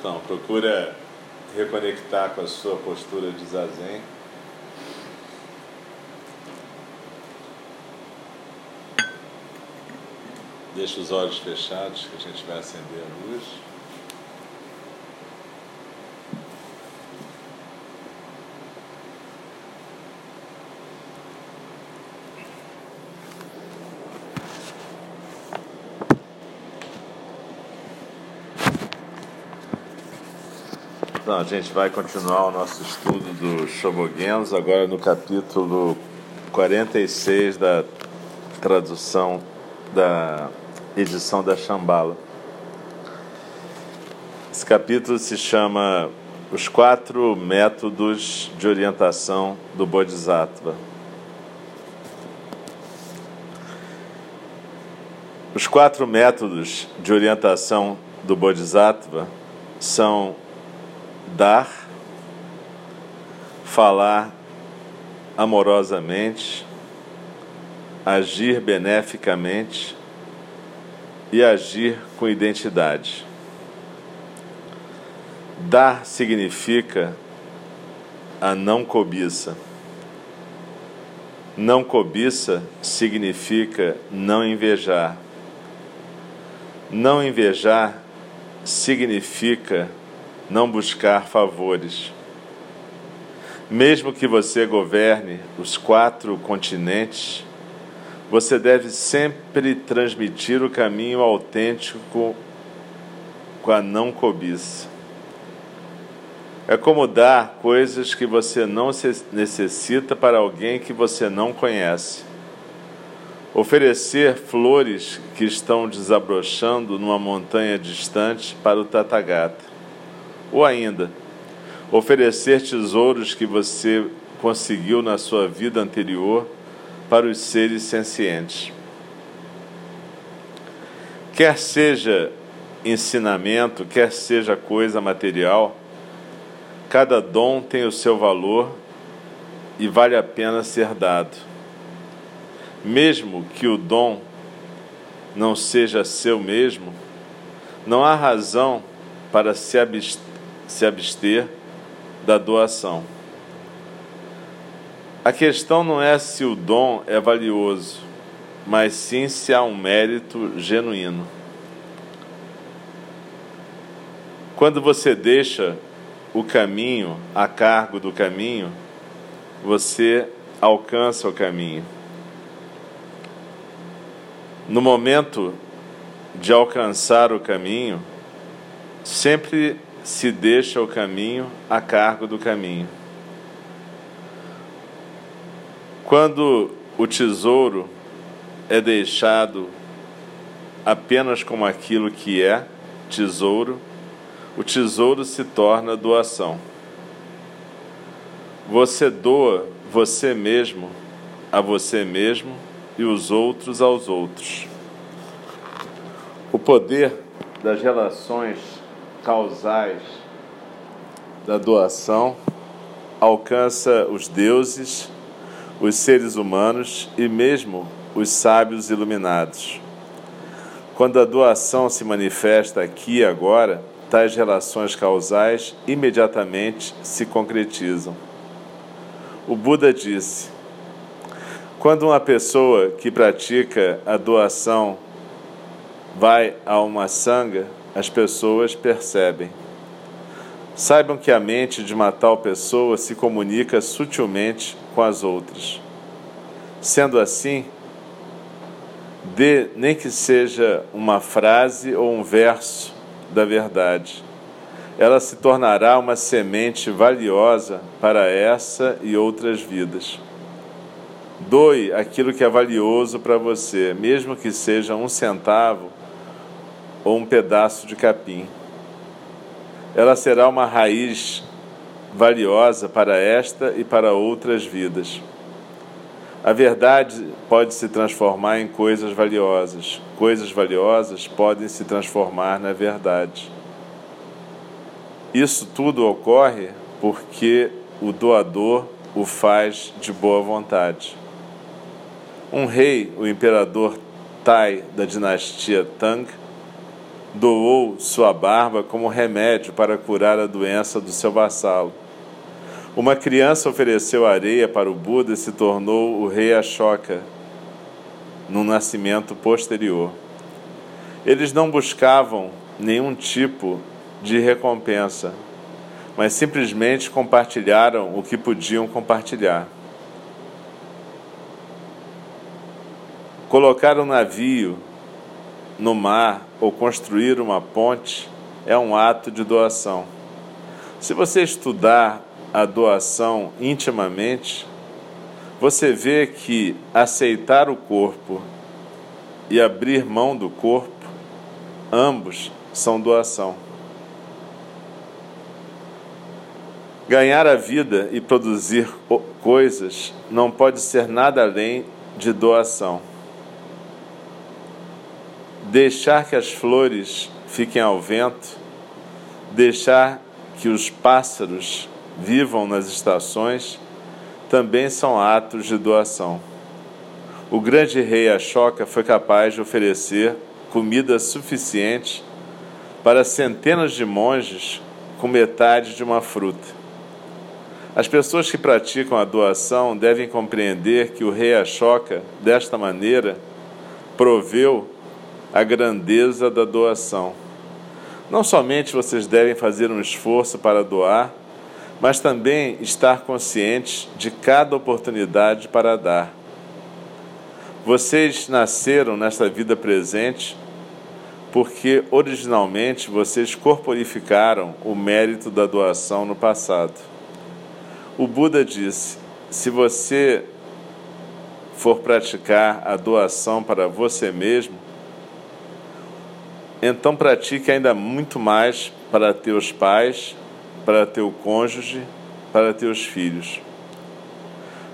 Então, procura reconectar com a sua postura de zazen. Deixa os olhos fechados, que a gente vai acender a luz. A gente vai continuar o nosso estudo do Shobogenzo, agora no capítulo 46 da tradução da edição da Shambhala. Esse capítulo se chama Os Quatro Métodos de Orientação do Bodhisattva. Os quatro métodos de orientação do Bodhisattva são dar, falar amorosamente, agir beneficamente e agir com identidade. Dar significa a não cobiça. Não cobiça significa não invejar. Não invejar significa não buscar favores. Mesmo que você governe os quatro continentes, você deve sempre transmitir o caminho autêntico com a não cobiça. É como dar coisas que você não necessita para alguém que você não conhece. Oferecer flores que estão desabrochando numa montanha distante para o Tathagata. Ou ainda, oferecer tesouros que você conseguiu na sua vida anterior para os seres sencientes. Quer seja ensinamento, quer seja coisa material, cada dom tem o seu valor e vale a pena ser dado. Mesmo que o dom não seja seu mesmo, não há razão para se abster se abster da doação. A questão não é se o dom é valioso, mas sim se há um mérito genuíno. Quando você deixa o caminho a cargo do caminho, você alcança o caminho. No momento de alcançar o caminho, sempre se deixa o caminho a cargo do caminho. Quando o tesouro é deixado apenas como aquilo que é tesouro, o tesouro se torna doação. Você doa você mesmo a você mesmo e os outros aos outros. O poder das relações causais da doação alcança os deuses, os seres humanos e mesmo os sábios iluminados. Quando a doação se manifesta aqui e agora, tais relações causais imediatamente se concretizam. O Buda disse: quando uma pessoa que pratica a doação vai a uma sanga, as pessoas percebem. Saibam que a mente de uma tal pessoa se comunica sutilmente com as outras. Sendo assim, dê nem que seja uma frase ou um verso da verdade. Ela se tornará uma semente valiosa para essa e outras vidas. Doe aquilo que é valioso para você, mesmo que seja um centavo ou um pedaço de capim. Ela será uma raiz valiosa para esta e para outras vidas. A verdade pode se transformar em coisas valiosas. Coisas valiosas podem se transformar na verdade. Isso tudo ocorre porque o doador o faz de boa vontade. Um rei, o imperador Tai da dinastia Tang, doou sua barba como remédio para curar a doença do seu vassalo. Uma criança ofereceu areia para o Buda e se tornou o rei Ashoka no nascimento posterior. Eles não buscavam nenhum tipo de recompensa, mas simplesmente compartilharam o que podiam compartilhar. Colocar um navio no mar ou construir uma ponte é um ato de doação. Se você estudar a doação intimamente, você vê que aceitar o corpo e abrir mão do corpo, ambos são doação. Ganhar a vida e produzir coisas não pode ser nada além de doação deixar que as flores fiquem ao vento, deixar que os pássaros vivam nas estações, também são atos de doação. O grande rei Ashoka foi capaz de oferecer comida suficiente para centenas de monges com metade de uma fruta. As pessoas que praticam a doação devem compreender que o rei Ashoka, desta maneira, proveu a grandeza da doação. Não somente vocês devem fazer um esforço para doar, mas também estar conscientes de cada oportunidade para dar. Vocês nasceram nesta vida presente porque originalmente vocês corporificaram o mérito da doação no passado. O Buda disse: se você for praticar a doação para você mesmo, então pratique ainda muito mais para teus pais, para teu cônjuge, para teus filhos.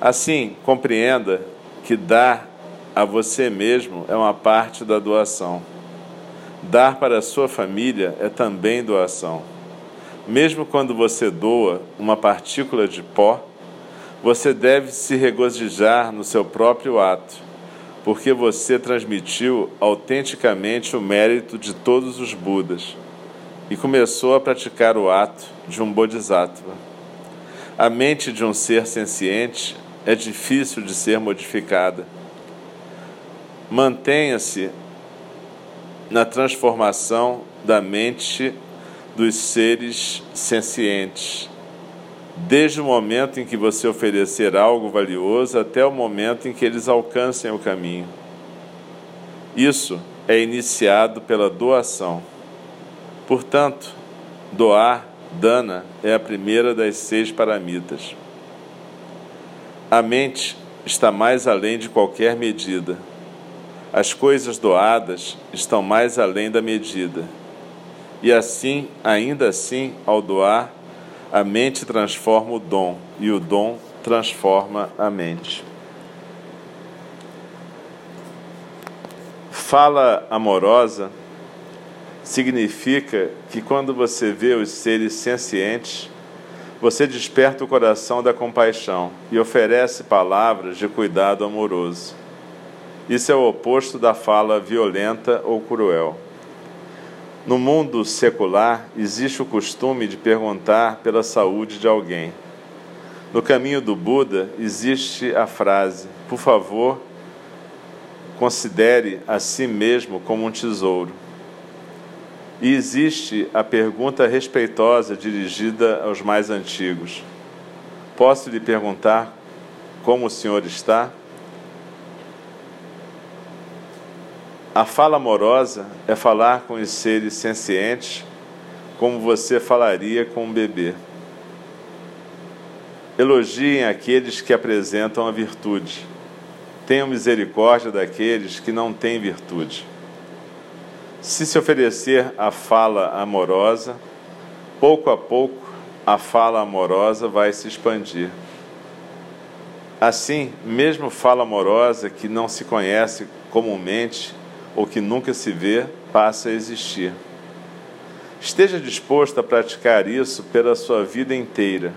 Assim, compreenda que dar a você mesmo é uma parte da doação. Dar para a sua família é também doação. Mesmo quando você doa uma partícula de pó, você deve se regozijar no seu próprio ato porque você transmitiu autenticamente o mérito de todos os Budas e começou a praticar o ato de um Bodhisattva. A mente de um ser senciente é difícil de ser modificada. Mantenha-se na transformação da mente dos seres sencientes desde o momento em que você oferecer algo valioso até o momento em que eles alcancem o caminho. Isso é iniciado pela doação. Portanto, doar, dana, é a primeira das seis paramitas. A mente está mais além de qualquer medida. As coisas doadas estão mais além da medida. E assim, ainda assim, ao doar, a mente transforma o dom e o dom transforma a mente. Fala amorosa significa que quando você vê os seres sencientes, você desperta o coração da compaixão e oferece palavras de cuidado amoroso. Isso é o oposto da fala violenta ou cruel. No mundo secular, existe o costume de perguntar pela saúde de alguém. No caminho do Buda, existe a frase: por favor, considere a si mesmo como um tesouro. E existe a pergunta respeitosa dirigida aos mais antigos: Posso lhe perguntar como o senhor está? A fala amorosa é falar com os seres sencientes como você falaria com um bebê. Elogiem aqueles que apresentam a virtude. Tenham misericórdia daqueles que não têm virtude. Se se oferecer a fala amorosa, pouco a pouco a fala amorosa vai se expandir. Assim, mesmo fala amorosa que não se conhece comumente ou que nunca se vê, passa a existir. Esteja disposto a praticar isso pela sua vida inteira.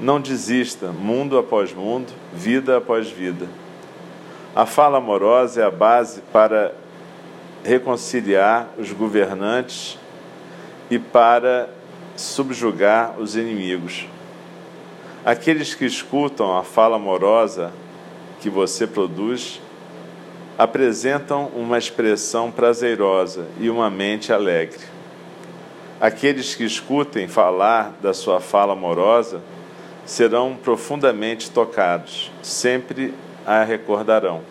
Não desista, mundo após mundo, vida após vida. A fala amorosa é a base para reconciliar os governantes e para subjugar os inimigos. Aqueles que escutam a fala amorosa que você produz apresentam uma expressão prazerosa e uma mente alegre. Aqueles que escutem falar da sua fala amorosa serão profundamente tocados, sempre a recordarão.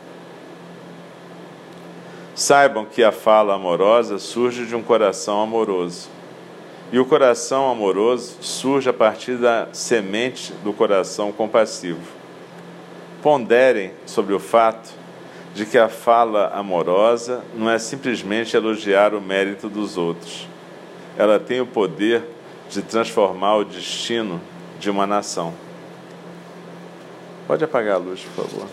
Saibam que a fala amorosa surge de um coração amoroso. E o coração amoroso surge a partir da semente do coração compassivo. Ponderem sobre o fato de que a fala amorosa não é simplesmente elogiar o mérito dos outros. Ela tem o poder de transformar o destino de uma nação. Pode apagar a luz, por favor.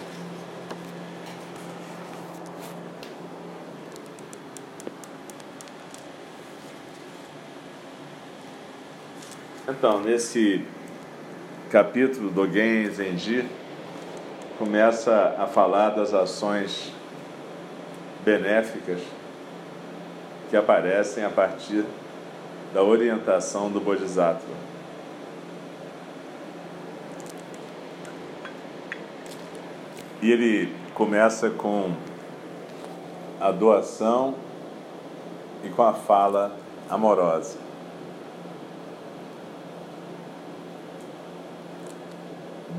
Então, nesse capítulo do Gen Zenji, começa a falar das ações benéficas que aparecem a partir da orientação do Bodhisattva. E ele começa com a doação e com a fala amorosa.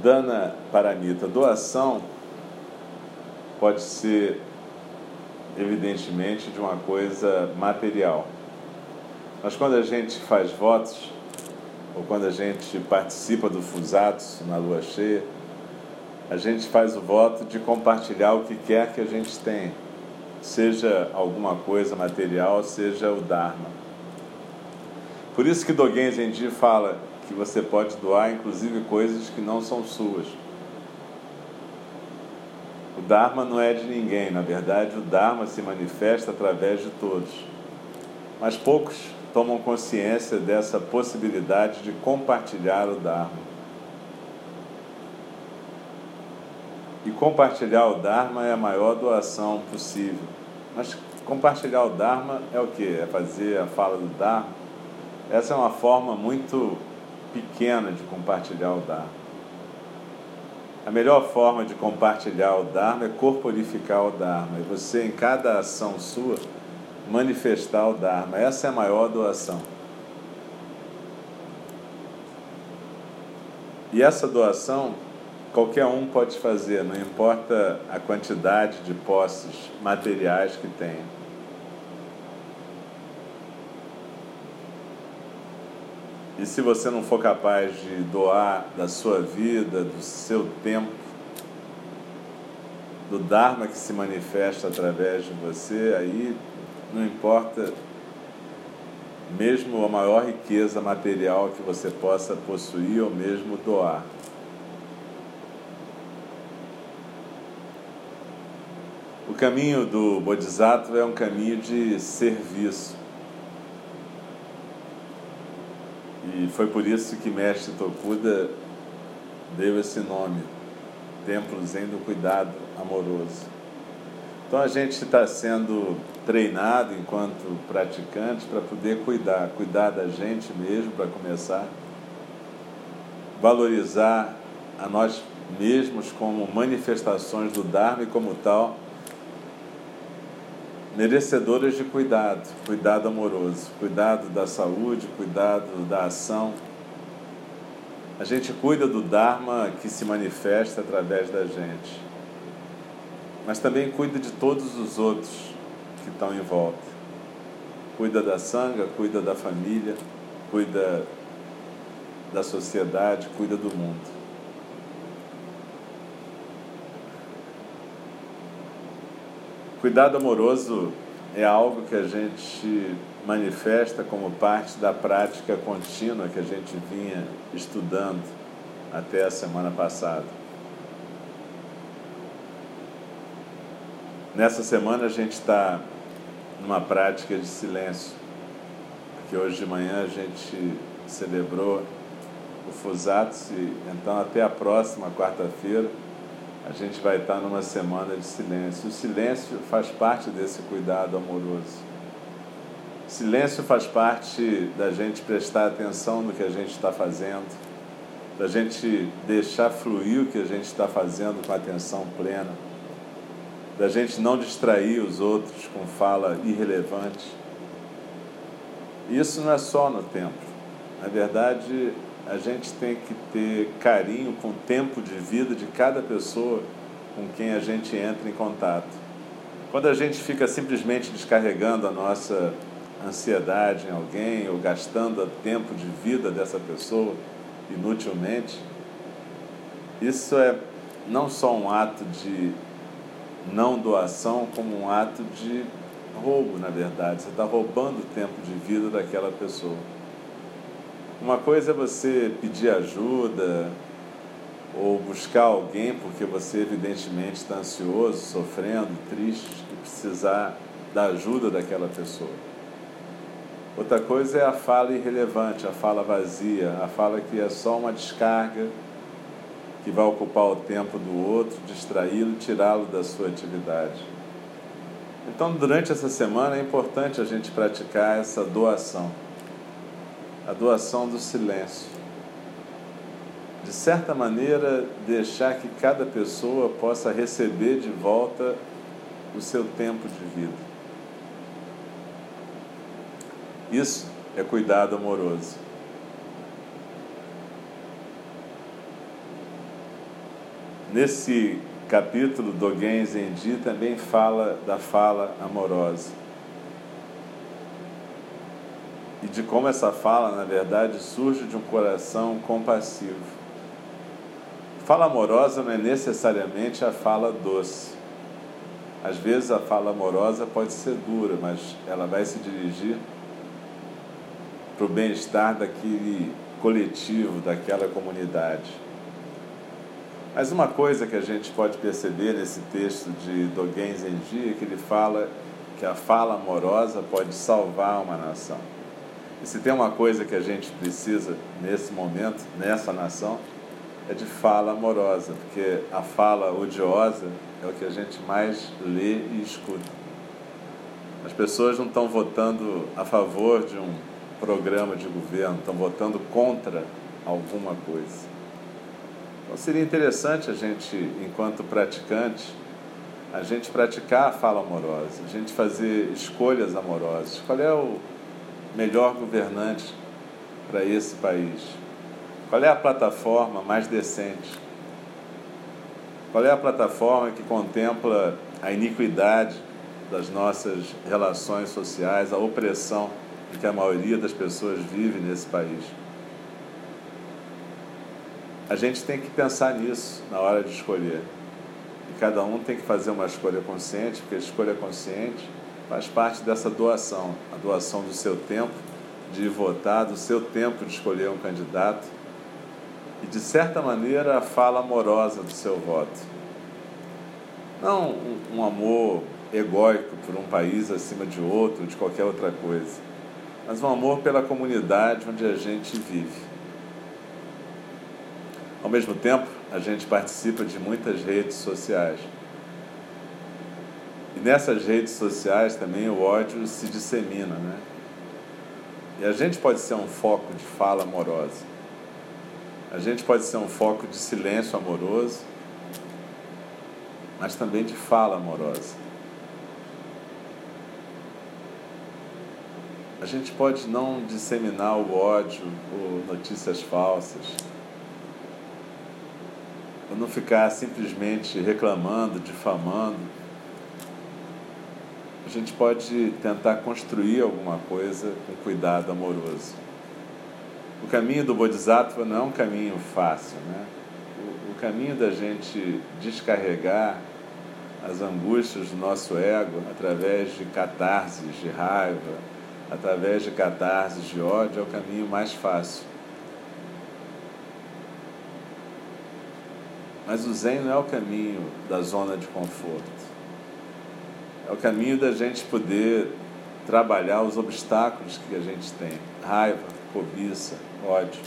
Dana Paranita, doação pode ser, evidentemente, de uma coisa material. Mas quando a gente faz votos, ou quando a gente participa do Fusatos na lua cheia, a gente faz o voto de compartilhar o que quer que a gente tenha, seja alguma coisa material, seja o Dharma. Por isso que Dogen Zenji fala que você pode doar, inclusive coisas que não são suas. O Dharma não é de ninguém, na verdade, o Dharma se manifesta através de todos. Mas poucos tomam consciência dessa possibilidade de compartilhar o Dharma. E compartilhar o Dharma é a maior doação possível. Mas compartilhar o Dharma é o que? É fazer a fala do Dharma? Essa é uma forma muito pequena de compartilhar o Dharma. A melhor forma de compartilhar o Dharma é corporificar o Dharma. E você, em cada ação sua, manifestar o Dharma. Essa é a maior doação. E essa doação qualquer um pode fazer, não importa a quantidade de posses materiais que tenha. E se você não for capaz de doar da sua vida, do seu tempo, do Dharma que se manifesta através de você, aí não importa mesmo a maior riqueza material que você possa possuir ou mesmo doar. O caminho do Bodhisattva é um caminho de serviço. E foi por isso que Mestre Tokuda deu esse nome, Templo Zen do Cuidado Amoroso. Então a gente está sendo treinado enquanto praticante para poder cuidar, cuidar da gente mesmo para começar, valorizar a nós mesmos como manifestações do Dharma e como tal merecedoras de cuidado, cuidado amoroso, cuidado da saúde, cuidado da ação. A gente cuida do Dharma que se manifesta através da gente, mas também cuida de todos os outros que estão em volta. Cuida da sanga, cuida da família, cuida da sociedade, cuida do mundo. Cuidado amoroso é algo que a gente manifesta como parte da prática contínua que a gente vinha estudando até a semana passada. Nessa semana a gente está numa prática de silêncio, porque hoje de manhã a gente celebrou o Fusatsu, então até a próxima quarta-feira a gente vai estar numa semana de silêncio. O silêncio faz parte desse cuidado amoroso. Silêncio faz parte da gente prestar atenção no que a gente está fazendo, da gente deixar fluir o que a gente está fazendo com atenção plena, da gente não distrair os outros com fala irrelevante. Isso não é só no templo. Na verdade, a gente tem que ter carinho com o tempo de vida de cada pessoa com quem a gente entra em contato. Quando a gente fica simplesmente descarregando a nossa ansiedade em alguém ou gastando o tempo de vida dessa pessoa inutilmente, isso é não só um ato de não doação, como um ato de roubo, na verdade. Você está roubando o tempo de vida daquela pessoa. Uma coisa é você pedir ajuda ou buscar alguém porque você evidentemente está ansioso, sofrendo, triste e precisar da ajuda daquela pessoa. Outra coisa é a fala irrelevante, a fala vazia, a fala que é só uma descarga que vai ocupar o tempo do outro, distraí-lo, tirá-lo da sua atividade. Então, durante essa semana é importante a gente praticar essa doação a doação do silêncio. De certa maneira, deixar que cada pessoa possa receber de volta o seu tempo de vida. Isso é cuidado amoroso. Nesse capítulo, Dogen Zenji também fala da fala amorosa. E de como essa fala, na verdade, surge de um coração compassivo. Fala amorosa não é necessariamente a fala doce. Às vezes a fala amorosa pode ser dura, mas ela vai se dirigir para o bem-estar daquele coletivo, daquela comunidade. Mas uma coisa que a gente pode perceber nesse texto de Dogen Zenji é que ele fala que a fala amorosa pode salvar uma nação. E se tem uma coisa que a gente precisa nesse momento, nessa nação, é de fala amorosa, porque a fala odiosa é o que a gente mais lê e escuta. As pessoas não estão votando a favor de um programa de governo, estão votando contra alguma coisa. Então seria interessante a gente, enquanto praticante, a gente praticar a fala amorosa, a gente fazer escolhas amorosas. Qual é o melhor governante para esse país? Qual é a plataforma mais decente? Qual é a plataforma que contempla a iniquidade das nossas relações sociais, a opressão em que a maioria das pessoas vive nesse país? A gente tem que pensar nisso na hora de escolher. E cada um tem que fazer uma escolha consciente, porque a escolha consciente faz parte dessa doação, a doação do seu tempo de votar, do seu tempo de escolher um candidato e, de certa maneira, a fala amorosa do seu voto. Não um, amor egóico por um país acima de outro, de qualquer outra coisa, mas um amor pela comunidade onde a gente vive. Ao mesmo tempo, a gente participa de muitas redes sociais. E nessas redes sociais também o ódio se dissemina, né? E a gente pode ser um foco de fala amorosa. A gente pode ser um foco de silêncio amoroso, mas também de fala amorosa. A gente pode não disseminar o ódio ou notícias falsas, ou não ficar simplesmente reclamando, difamando. A gente pode tentar construir alguma coisa com cuidado amoroso. O caminho do Bodhisattva não é um caminho fácil, né? O, o caminho da gente descarregar as angústias do nosso ego através de catarses de raiva, através de catarses de ódio, é o caminho mais fácil. Mas o Zen não é o caminho da zona de conforto. É o caminho da gente poder trabalhar os obstáculos que a gente tem: raiva, cobiça, ódio.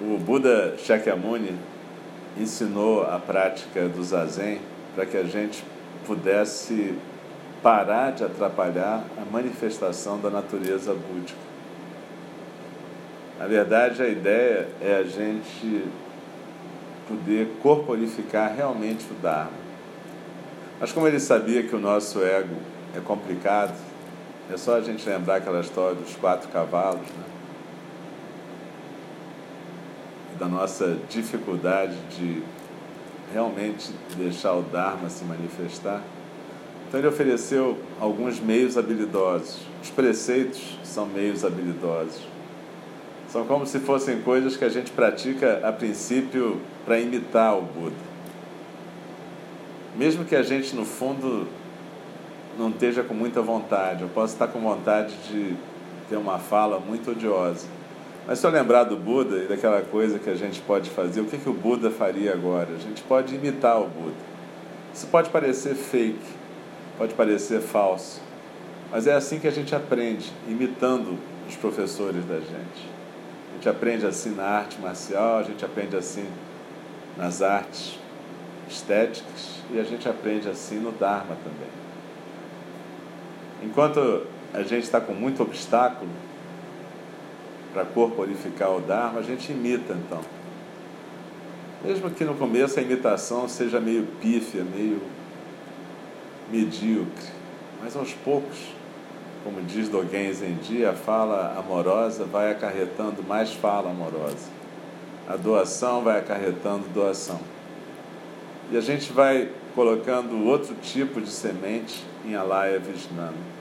O Buda Shakyamuni ensinou a prática do zazen para que a gente pudesse parar de atrapalhar a manifestação da natureza búdica. Na verdade, a ideia é a gente poder corporificar realmente o Dharma. Mas como ele sabia que o nosso ego é complicado, é só a gente lembrar aquela história dos quatro cavalos, né? da nossa dificuldade de realmente deixar o Dharma se manifestar. Então ele ofereceu alguns meios habilidosos. Os preceitos são meios habilidosos. São como se fossem coisas que a gente pratica a princípio para imitar o Buda. Mesmo que a gente no fundo não esteja com muita vontade, eu posso estar com vontade de ter uma fala muito odiosa. Mas se eu lembrar do Buda e daquela coisa que a gente pode fazer, o que, que o Buda faria agora? A gente pode imitar o Buda. Isso pode parecer fake, pode parecer falso, mas é assim que a gente aprende, imitando os professores da gente. A gente aprende assim na arte marcial, a gente aprende assim nas artes estéticas e a gente aprende assim no Dharma também. Enquanto a gente está com muito obstáculo, para corporificar o Dharma, a gente imita então. Mesmo que no começo a imitação seja meio pífia, meio medíocre, mas aos poucos, como diz Dogen Zenji, a fala amorosa vai acarretando mais fala amorosa. A doação vai acarretando doação. E a gente vai colocando outro tipo de semente em Alaya Vijnana.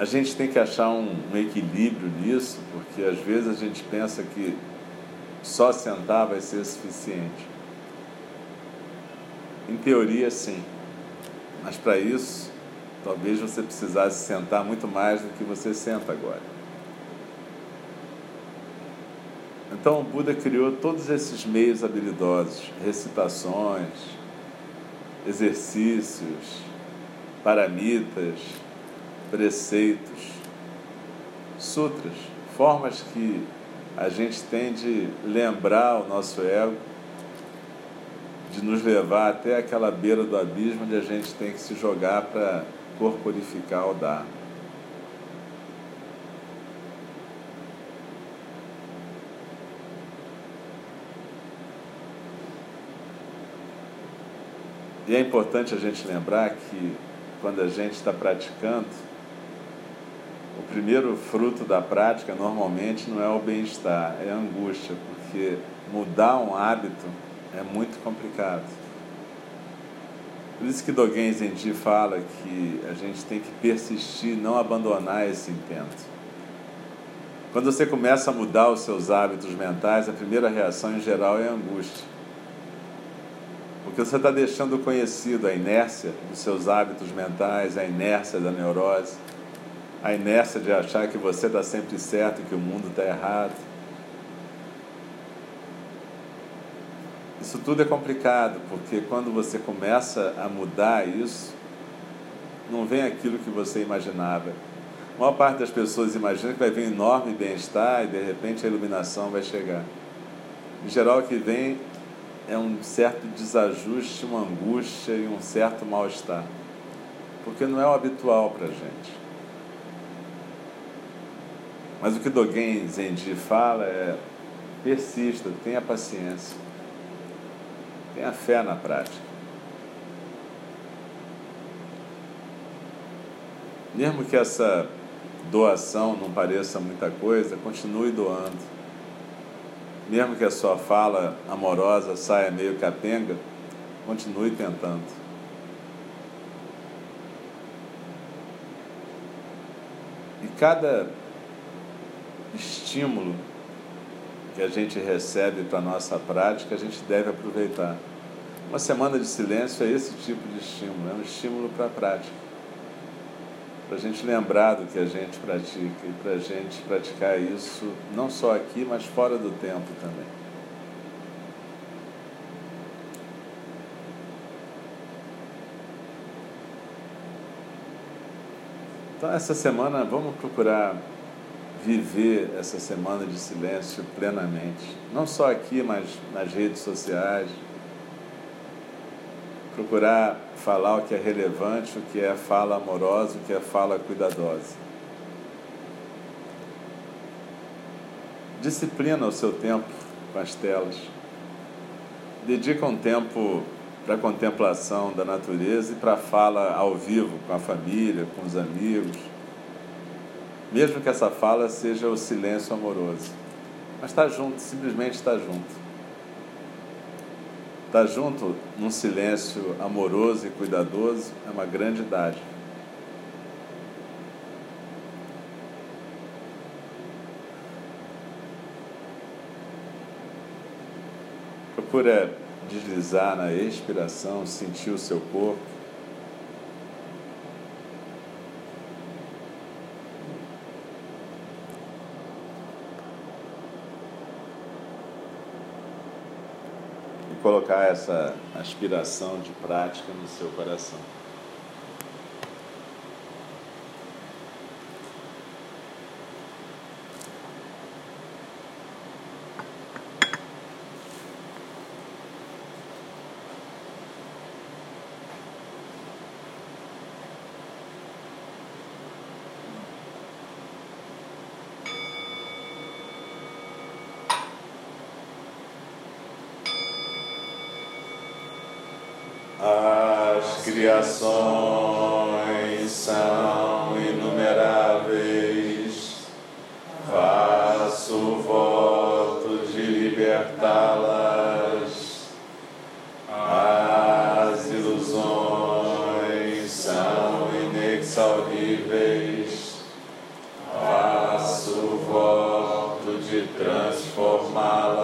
A gente tem que achar um, um, equilíbrio nisso, porque às vezes a gente pensa que só sentar vai ser suficiente. Em teoria, sim, mas para isso, talvez você precisasse sentar muito mais do que você senta agora. Então o Buda criou todos esses meios habilidosos, recitações, exercícios, paramitas, preceitos, sutras, formas que a gente tem de lembrar o nosso ego, de nos levar até aquela beira do abismo onde a gente tem que se jogar para corporificar o Dharma. E é importante a gente lembrar que quando a gente está praticando, primeiro fruto da prática normalmente não é o bem-estar, é a angústia, porque mudar um hábito é muito complicado. Por isso que Dogen Zenji fala que a gente tem que persistir, não abandonar esse intento. Quando você começa a mudar os seus hábitos mentais, a primeira reação em geral é angústia. Porque você está deixando conhecido a inércia dos seus hábitos mentais, a inércia da neurose, a inércia de achar que você está sempre certo e que o mundo está errado. Isso tudo é complicado, porque quando você começa a mudar isso, não vem aquilo que você imaginava. A maior parte das pessoas imagina que vai vir enorme bem-estar e de repente a iluminação vai chegar. Em geral, o que vem é um certo desajuste, uma angústia e um certo mal-estar. Porque não é o habitual para a gente. Mas o que Dogen Zenji fala é persista, tenha paciência, tenha fé na prática. Mesmo que essa doação não pareça muita coisa, continue doando. Mesmo que a sua fala amorosa saia meio capenga, continue tentando. E cada estímulo que a gente recebe para a nossa prática, a gente deve aproveitar. Uma semana de silêncio é esse tipo de estímulo, é um estímulo para a prática. Para a gente lembrar do que a gente pratica e para a gente praticar isso não só aqui, mas fora do tempo também. Então, essa semana, vamos procurar viver essa semana de silêncio plenamente. Não só aqui, mas nas redes sociais. Procurar falar o que é relevante, o que é fala amorosa, o que é fala cuidadosa. Disciplina o seu tempo com as telas. Dedica um tempo para a contemplação da natureza e para a fala ao vivo com a família, com os amigos mesmo que essa fala seja o silêncio amoroso. Mas está junto, simplesmente está junto. Estar tá junto num silêncio amoroso e cuidadoso é uma grande dádiva. Procura deslizar na expiração, sentir o seu corpo. Colocar essa aspiração de prática no seu coração. As criações são inumeráveis, faço o voto de libertá-las. As ilusões são inexauríveis, faço o voto de transformá-las.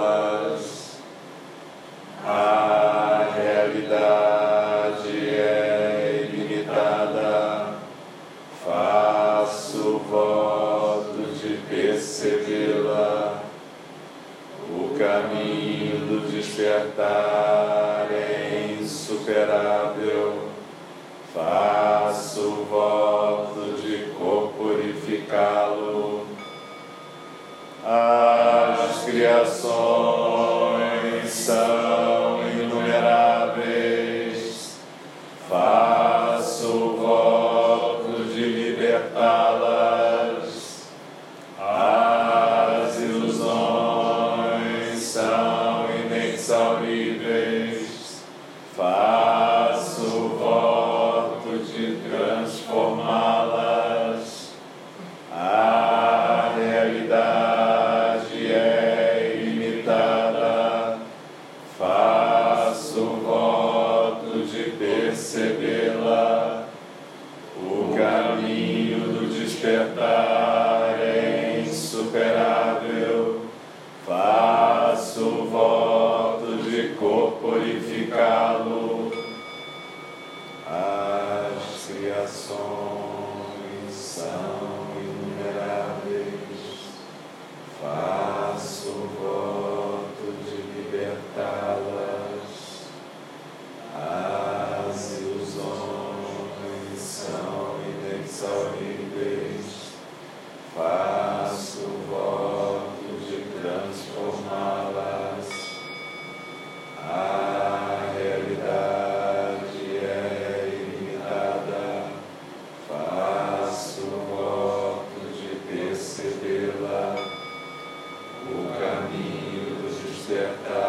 there. Uh,